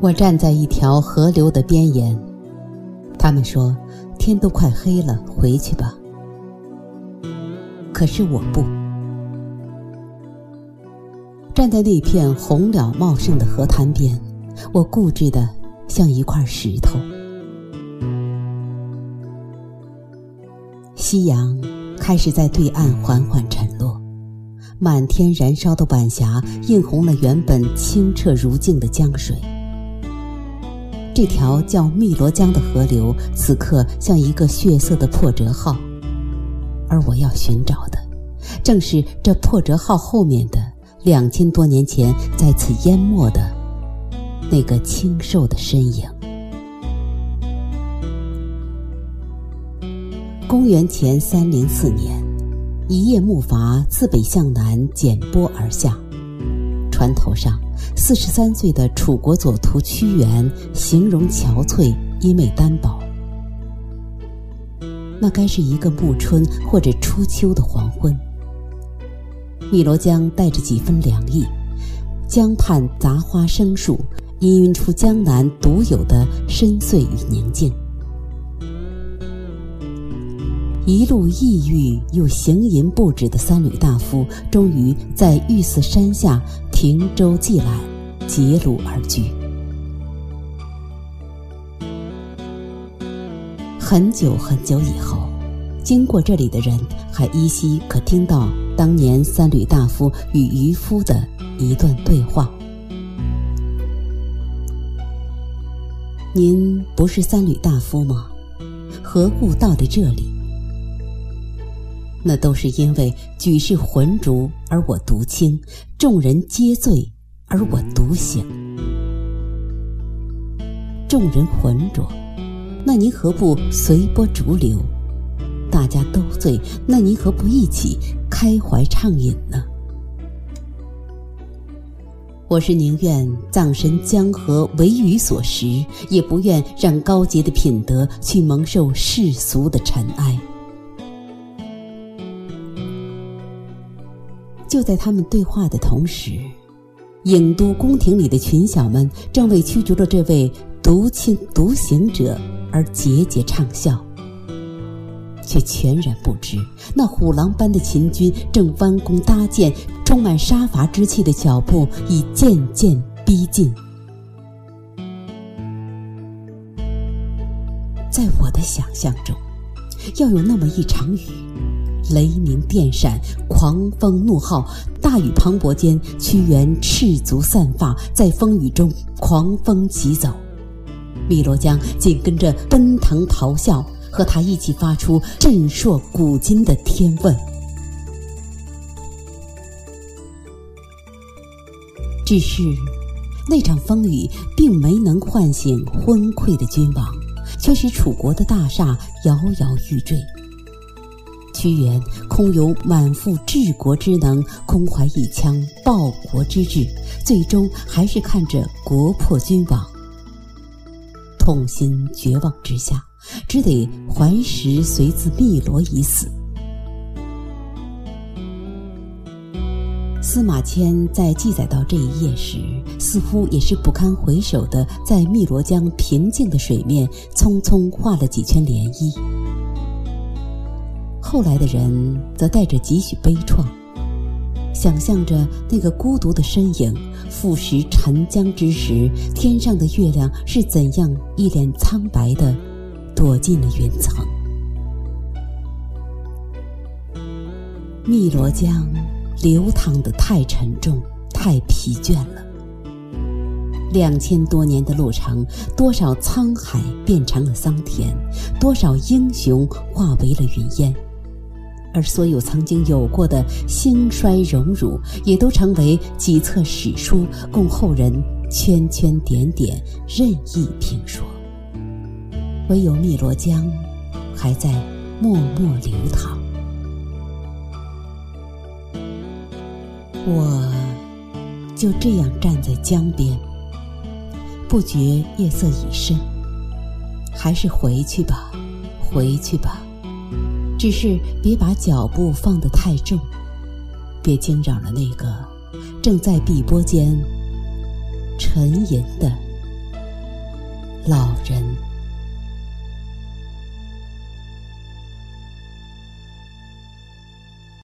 我站在一条河流的边沿，他们说天都快黑了，回去吧。可是我不，站在那片红鸟茂盛的河滩边，我固执的像一块石头。夕阳开始在对岸缓缓沉落，满天燃烧的晚霞映红了原本清澈如镜的江水。这条叫汨罗江的河流，此刻像一个血色的破折号，而我要寻找的，正是这破折号后面的两千多年前在此淹没的那个清瘦的身影。公元前三零四年，一叶木筏自北向南剪波而下，船头上。四十三岁的楚国左徒屈原形容憔悴，因为单薄。那该是一个暮春或者初秋的黄昏。汨罗江带着几分凉意，江畔杂花生树，氤氲出江南独有的深邃与宁静。一路抑郁又行吟不止的三闾大夫，终于在玉寺山下停舟寄览，结庐而居。很久很久以后，经过这里的人还依稀可听到当年三闾大夫与渔夫的一段对话：“您不是三闾大夫吗？何故到的这里？”那都是因为举世浑浊而我独清，众人皆醉而我独醒。众人浑浊，那您何不随波逐流？大家都醉，那您何不一起开怀畅饮呢？我是宁愿葬身江河为鱼所食，也不愿让高洁的品德去蒙受世俗的尘埃。就在他们对话的同时，郢都宫廷里的群小们正为驱逐了这位独清独行者而节节畅笑，却全然不知那虎狼般的秦军正弯弓搭箭，充满杀伐之气的脚步已渐渐逼近。在我的想象中，要有那么一场雨。雷鸣电闪，狂风怒号，大雨磅礴间，屈原赤足散发，在风雨中狂风疾走，汨罗江紧跟着奔腾咆哮，和他一起发出震烁古今的天问。只是，那场风雨并没能唤醒昏聩的君王，却使楚国的大厦摇摇欲坠。屈原空有满腹治国之能，空怀一腔报国之志，最终还是看着国破君亡，痛心绝望之下，只得还石随自汨罗以死。司马迁在记载到这一页时，似乎也是不堪回首的，在汨罗江平静的水面匆匆画了几圈涟漪。后来的人则带着几许悲怆，想象着那个孤独的身影覆蚀沉江之时，天上的月亮是怎样一脸苍白的躲进了云层。汨罗江流淌的太沉重，太疲倦了。两千多年的路程，多少沧海变成了桑田，多少英雄化为了云烟。而所有曾经有过的兴衰荣辱，也都成为几册史书，供后人圈圈点点任意评说。唯有汨罗江，还在默默流淌。我就这样站在江边，不觉夜色已深，还是回去吧，回去吧。只是别把脚步放得太重，别惊扰了那个正在碧波间沉吟的老人。